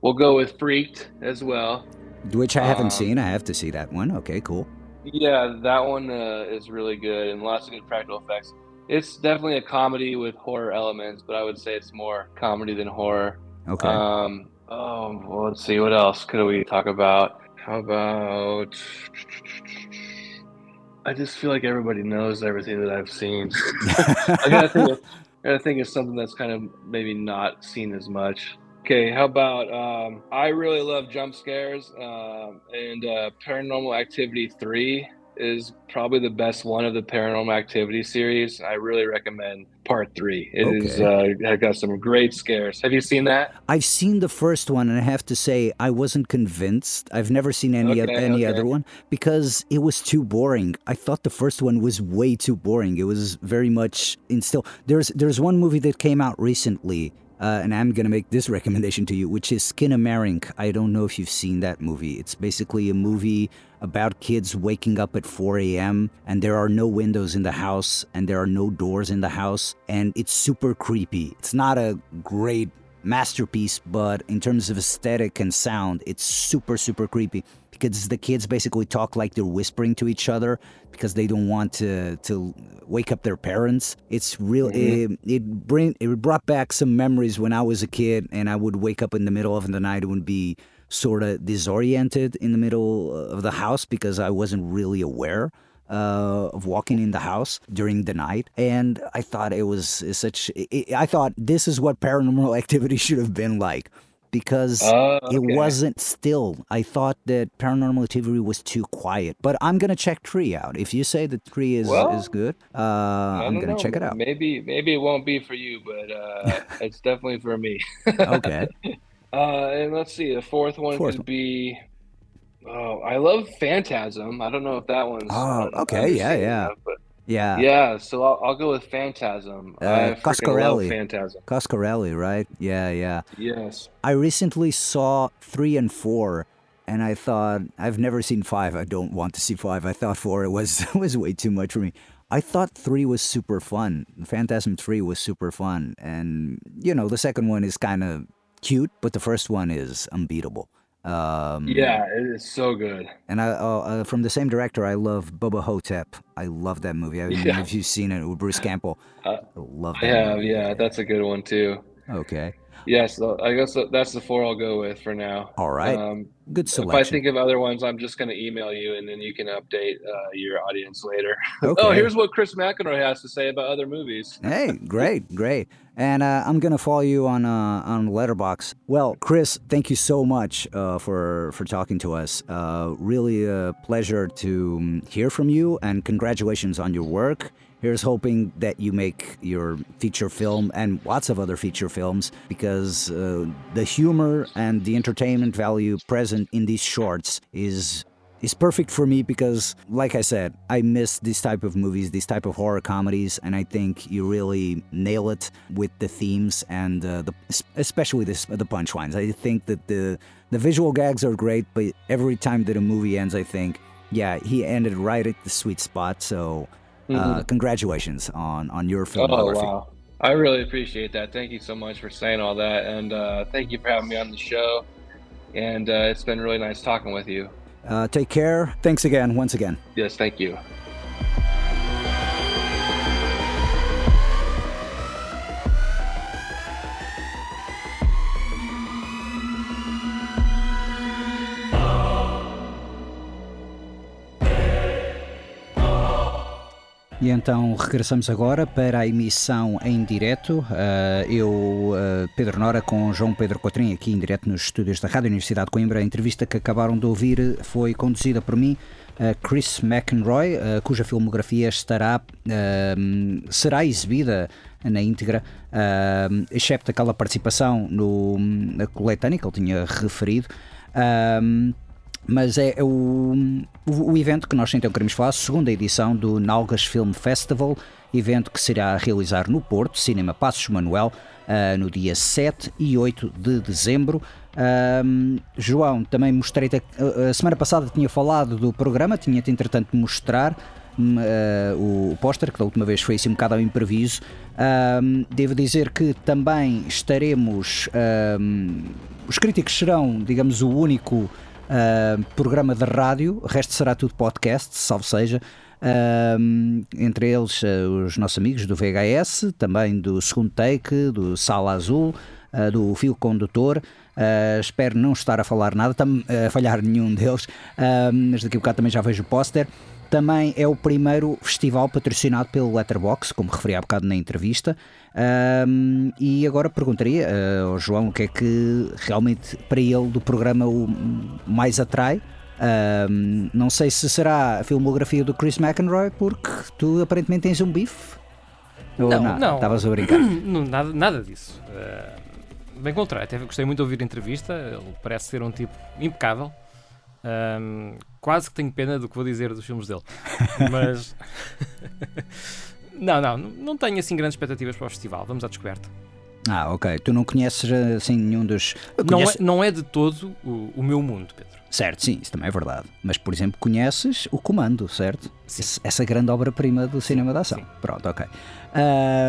we'll go with Freaked as well. Which I haven't Um, seen. I have to see that one. Okay, cool. Yeah, that one uh, is really good and lots of good practical effects. It's definitely a comedy with horror elements, but I would say it's more comedy than horror. Okay. Um, oh, well, let's see. What else could we talk about? How about? I just feel like everybody knows everything that I've seen. [LAUGHS] I gotta think. Of, I think of something that's kind of maybe not seen as much. Okay, how about? Um, I really love jump scares, um, and uh, Paranormal Activity Three is probably the best one of the Paranormal Activity series. I really recommend Part Three. It is uh, it got some great scares. Have you seen that? I've seen the first one, and I have to say I wasn't convinced. I've never seen any Okay, any okay. other one because it was too boring. I thought the first one was way too boring. It was very much instill. There's there's one movie that came out recently. Uh, and I'm gonna make this [LAUGHS] recommendation to you, which is Skinamarink. I don't know if you've seen that movie. It's basically a movie about kids waking up at 4 a.m. and there are no windows in the house and there are no doors in the house, and it's super creepy. It's not a great masterpiece, but in terms of aesthetic and sound, it's super, super creepy because the kids basically talk like they're whispering to each other because they don't want to to wake up their parents. It's real. It, it bring it brought back some memories when I was a kid, and I would wake up in the middle of the night and would be sort of disoriented in the middle of the house because I wasn't really aware uh, of walking in the house during the night, and I thought it was such. It, I thought this is what paranormal [LAUGHS] activity should have been like, because Oh, it wasn't still. I thought that paranormal activity was too quiet, but I'm gonna check Tree out. If you say that Tree is Well, is good, uh, I'm gonna know, check it out. Maybe maybe it won't be for you, but uh, [LAUGHS] it's definitely for me. Okay, [LAUGHS] Uh, and let's see, the fourth one Fourth could one. be. Oh, I love Phantasm. I don't know if that one's. Oh, okay, yeah, yeah. enough, but yeah. yeah. So I'll, I'll go with Phantasm. Uh, I freaking love Coscarelli. Phantasm. Coscarelli, right? Yeah, yeah. Yes. I recently saw three and four, and I thought I've never seen five. I don't want to see five. I thought four it was [LAUGHS] was way too much for me. I thought three was super fun. Phantasm three was super fun, and you know the second one is kind of cute, but the first one is unbeatable. Um, Yeah, it is so good. and I uh, uh, from the same director, I love Bubba Ho-Tep. I love that movie. I [LAUGHS] don't know Yeah. if you've seen it with Bruce Campbell. Uh, I love I that. have. movie. Yeah, that's a good one too. Okay. Yes, I guess that's the four I'll go with for now. All right. Um, Good so if. I think of other ones, I'm just going to email you, and then you can update uh, your audience later. [LAUGHS] okay. Oh, here's what Chris McInroy has to say about other movies. [LAUGHS] Hey, great, great. And uh, I'm gonna follow you on uh, on Letterboxd. Well, Chris, thank you so much uh, for for talking to us. Uh, really a pleasure to um, hear from you, and congratulations on your work. Here's hoping that you make your feature film and lots of other feature films because uh, the humor and the entertainment value present in these shorts is is perfect for me because like i said i miss this type of movies these type of horror comedies and i think you really nail it with the themes and uh, the especially this the punchlines. I think that the the visual gags are great but every time that a movie ends i think yeah he ended right at the sweet spot so uh, congratulations on on your Mm-hmm. Oh, filmography wow. I really appreciate that. Thank you so much for saying all that. And uh, thank you for having me on the show. And uh, it's been really nice talking with you. uh, take care thanks again once again Yes, thank you. E então regressamos agora para a emissão em direto. Uh, eu, uh, Pedro Nora, com João Pedro Cotrim, aqui em direto nos estúdios da Rádio Universidade de Coimbra. A entrevista que acabaram de ouvir foi conduzida por mim, uh, Chris McEnroy, cuja filmografia estará, será exibida na íntegra, excepto aquela participação no, na coletânea que ele tinha referido. Mas é, é o, o, o, evento que nós então queremos falar, segunda edição do Nalgas Film Festival, evento que será a realizar no Porto, Cinema Passos Manuel, uh, no dia 7 e 8 de dezembro. João, também mostrei a, a semana passada tinha falado do programa, tinha-te entretanto mostrar uh, o, póster, que da última vez foi assim um bocado ao improviso. Um, devo dizer que também estaremos. Os críticos serão, digamos, o único uh, programa de rádio, o resto será tudo podcast, salvo seja. Um, entre eles uh, os nossos amigos do VHS, também do Segundo Take, do Sala Azul, uh, do Fio Condutor. Uh, espero não estar a falar nada, a falhar nenhum deles, mas daqui a bocado também já vejo o póster. Também é o primeiro festival patrocinado pelo Letterbox, como referi há bocado na entrevista. Um, e agora perguntaria uh, ao João o que é que realmente para ele do programa o mais atrai. Um, não sei se será a filmografia do Chris McEnroy, porque tu aparentemente tens um bife. Ou não, não. Estavas a brincar. [CLEARS THROAT] não, nada, nada disso. Uh, bem contrário, até gostei muito de ouvir a entrevista. Ele parece ser um tipo impecável. Um, quase que tenho pena do que vou dizer dos filmes dele. [LAUGHS] Mas. [LAUGHS] não, não, não tenho assim grandes expectativas para o festival. Vamos à descoberta. Ah, ok. Tu não conheces assim nenhum dos. Não, é, não é de todo o, o, meu mundo, Pedro. Certo, sim, isso também é verdade. Mas, por exemplo, conheces o Comando, certo? Sim. Essa grande obra-prima do cinema da ação. Sim. Pronto, ok.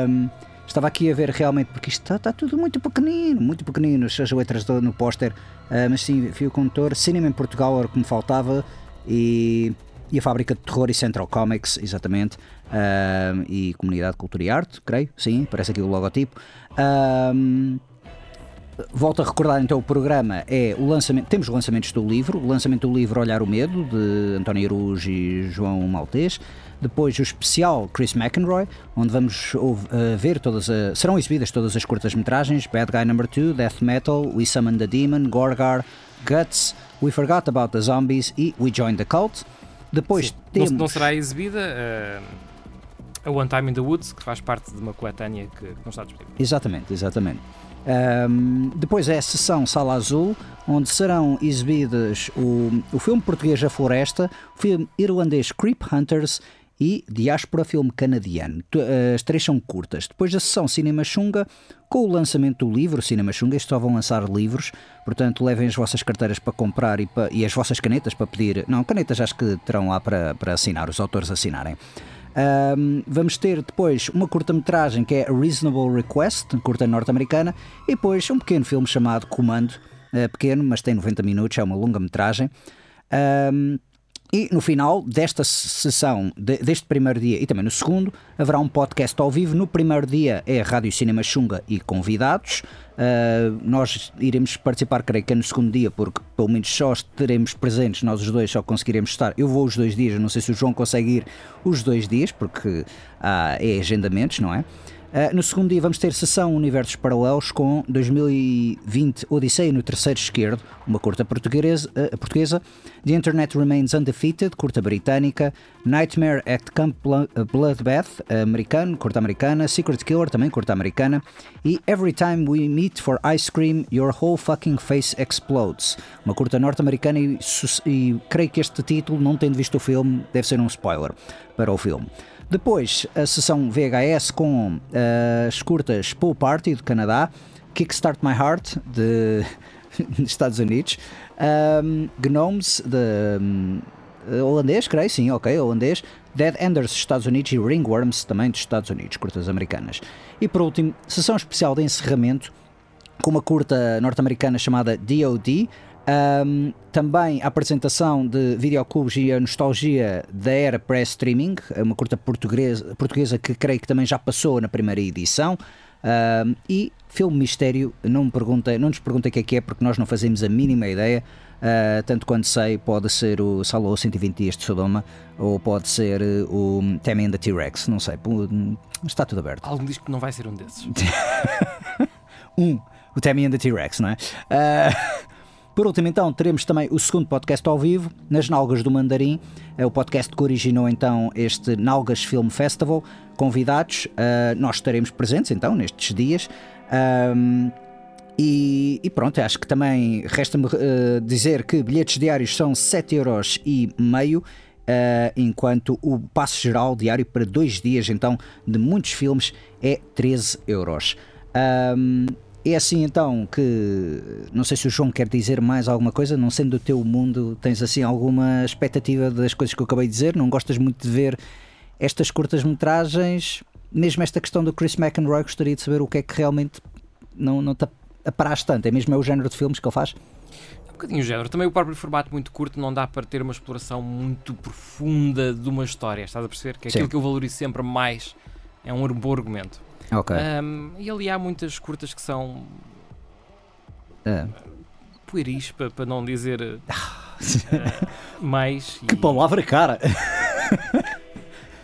Um, Estava aqui a ver realmente, porque isto está, está tudo muito pequenino, muito pequenino, as letras do, no póster, uh, mas sim, fio condutor, cinema em Portugal era o que me faltava e, e a fábrica de terror e Central Comics, exatamente, uh, e Comunidade Cultura e Arte, creio, sim, parece aqui o logotipo. Uh, volto a recordar então o programa é o lançamento, temos lançamentos do livro, o lançamento do livro Olhar o Medo, de António Aruj e João Maltês. Depois o especial Chris McEnroy, onde vamos uh, ver todas serão exibidas todas as curtas-metragens: Bad Guy Number 2, Death Metal, We Summoned the Demon, Gorgar, Guts, We Forgot About the Zombies e We Joined the Cult. Depois Sim, temos. Não, não, será exibida uh, a One Time in the Woods, que faz parte de uma coetânea que não está disponível. Exatamente, exatamente. Um, depois é a sessão Sala Azul, onde serão exibidos o, o filme português A Floresta, o filme irlandês Creep Hunters e Diáspora Filme Canadiano. Eh, as três são curtas. Depois da sessão Cinema Xunga, com o lançamento do livro Cinema Xunga, estes só vão lançar livros, portanto levem as vossas carteiras para comprar e, para, e as vossas canetas para pedir. Não, canetas acho que terão lá para, para assinar, os autores assinarem. Um, vamos ter depois uma curta-metragem que é a Reasonable Request, curta norte-americana, e depois um pequeno filme chamado Comando, uh, pequeno, mas tem 90 minutos, é uma longa-metragem. Um, e no final desta sessão, de, deste primeiro dia e também no segundo, haverá um podcast ao vivo. No primeiro dia é Rádio Cinema Xunga e convidados. Uh, nós iremos participar, creio que é no segundo dia, porque pelo menos só teremos presentes, nós os dois só conseguiremos estar. Eu vou os dois dias, não sei se o João consegue ir os dois dias, porque uh, é agendamentos, não é? Uh, no segundo dia vamos ter sessão Universos Paralelos com 2020 Odisseia no terceiro esquerdo, uma curta portuguesa, uh, portuguesa. The Internet Remains Undefeated, curta britânica, Nightmare at Camp Bloodbath, americano, curta americana, Secret Killer, também curta americana, e Every Time We Meet for Ice Cream, Your Whole Fucking Face Explodes, uma curta norte-americana e, e creio que este título, não tendo visto o filme, deve ser um spoiler para o filme. Depois, a sessão VHS com uh, as curtas Pool Party do Canadá, Kickstart My Heart de [LAUGHS] Estados Unidos, um, Gnomes de um, holandês, creio, sim, ok, holandês, Dead Enders dos Estados Unidos e Ringworms também dos Estados Unidos, curtas americanas. E por último, sessão especial de encerramento com uma curta norte-americana chamada DOD, um, também a apresentação de videoclubes e a nostalgia da era pré-streaming, uma curta portuguesa, portuguesa que creio que também já passou na primeira edição. Um, e filme mistério, não, me pergunta, não nos perguntem o que é que é, porque nós não fazemos a mínima ideia. Uh, tanto quanto sei, pode ser o Salou 120 Dias de Sodoma ou pode ser o Tammy and the T-Rex, não sei, está tudo aberto. Algo diz que não vai ser um desses. [LAUGHS] um, o Tammy and the T-Rex, não é? Uh, [LAUGHS] Por último, então, teremos também o segundo podcast ao vivo, nas Nalgas do Mandarim, é o podcast que originou então este Nalgas Film Festival. Convidados, uh, nós estaremos presentes então nestes dias. Um, e, e, pronto, acho que também resta-me uh, dizer que bilhetes diários são 7 euros e meio. Uh, enquanto o passo geral diário para dois dias, então, de muitos filmes é 13 euros. Um, é assim então que não sei se o João quer dizer mais alguma coisa, não sendo do teu mundo, tens assim alguma expectativa das coisas que eu acabei de dizer? Não gostas muito de ver estas curtas metragens? Mesmo esta questão do Chris McEnroy, gostaria de saber o que é que realmente não, não te aparás tanto, é mesmo é o género de filmes que ele faz? um bocadinho o género. Também o próprio formato muito curto não dá para ter uma exploração muito profunda de uma história, estás a perceber? Que é aquilo que eu valorizo sempre mais é um bom argumento. Ok. Um, e ali há muitas curtas que são Ah. pueris, para, para não dizer uh, [LAUGHS] mais. que e- palavra cara!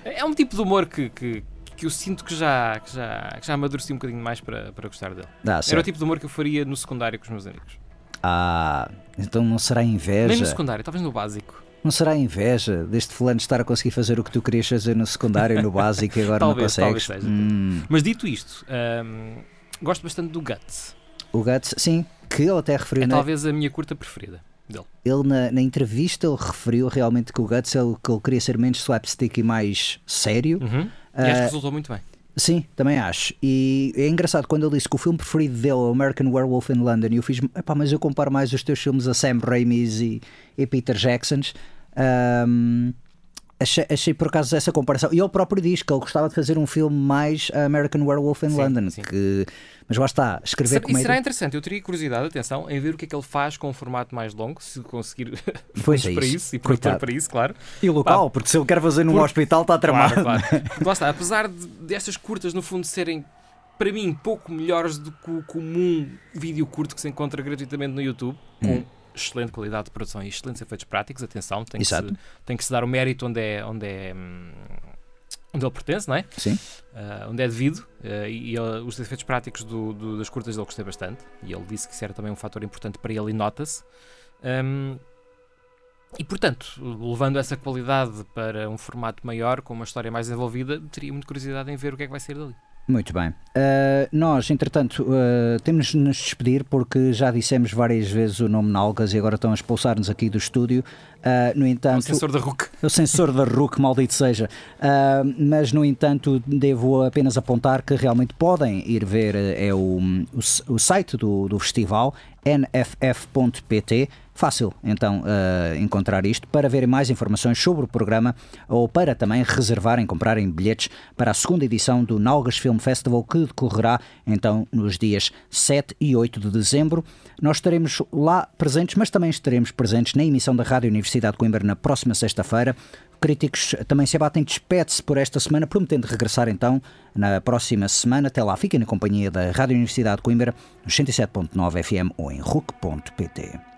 É um tipo de humor que, que, que eu sinto que já, que já, que já amadureci um bocadinho mais para, para gostar dele. Dá Era o tipo de humor que eu faria no secundário com os meus amigos. Ah, então não será Nem no inveja? secundário, talvez no básico. Não será inveja deste fulano estar a conseguir fazer o que tu querias fazer no secundário, no básico e agora não [LAUGHS] Talvez, consegues? talvez seja. Hum, Mas dito isto, hum, gosto bastante do Guts. o Guts, sim, que ele até referiu É na- talvez a minha curta preferida dele. ele na, na entrevista ele referiu realmente que o Guts ele, que ele queria ser menos slapstick e mais sério. Uhum. E acho Ah, que resultou muito bem. Sim, também acho. E é engraçado quando ele disse que o filme preferido dele é American Werewolf in London e eu fiz, epá, mas eu comparo mais os teus filmes a Sam Raimi's e, e Peter Jackson's. Ahm, achei, achei por acaso essa comparação. E ele próprio diz que ele gostava de fazer um filme mais American Werewolf in Sim, London. sim. Que, mas lá está, escrever e comédia. será interessante, eu teria curiosidade, atenção, em ver o que é que ele faz com um formato mais longo, se conseguir [LAUGHS] Pois é para isso. isso e produtor para isso, claro. E local, porque se ele quer fazer num Por- hospital está tramado. Claro, claro. Porque Lá está, apesar de, destas curtas no fundo serem para mim pouco melhores do que o comum vídeo curto que se encontra gratuitamente no YouTube, com Hum. Excelente qualidade de produção e excelentes efeitos práticos, atenção, tem que, se, tem que se dar o mérito onde é, onde é hum, onde ele pertence, não é? Sim. Ah, onde é devido ah, e, e ele- os efeitos práticos do- do- das curtas ele gostei bastante e ele disse que isso era também um fator importante para ele e nota-se. Hum, e portanto, levando essa qualidade para um formato maior, com uma história mais envolvida, teria muita curiosidade em ver o que é que vai sair dali. Muito bem. Uh, nós, entretanto, uh, temos de nos despedir porque já dissemos várias vezes o nome Nalgas e agora estão a expulsar-nos aqui do estúdio. Uh, no O entanto, sensor da RUC. o sensor da RUC, maldito seja. Mas, no entanto, devo apenas apontar que realmente podem ir ver é o, o, o site do, do festival, nff.pt. Fácil, então, uh, encontrar isto para verem mais informações sobre o programa ou para também reservarem, comprarem bilhetes para a segunda edição do Nalgas Film Festival que decorrerá então nos dias 7 e 8 de dezembro. Nós estaremos lá presentes, mas também estaremos presentes na emissão da Rádio Universidade de Coimbra na próxima sexta-feira. Críticos também se abatem, despede-se por esta semana, prometendo regressar então na próxima semana. Até lá, fiquem na companhia da Rádio Universidade de Coimbra, nos 107.9 FM ou em RUC.pt.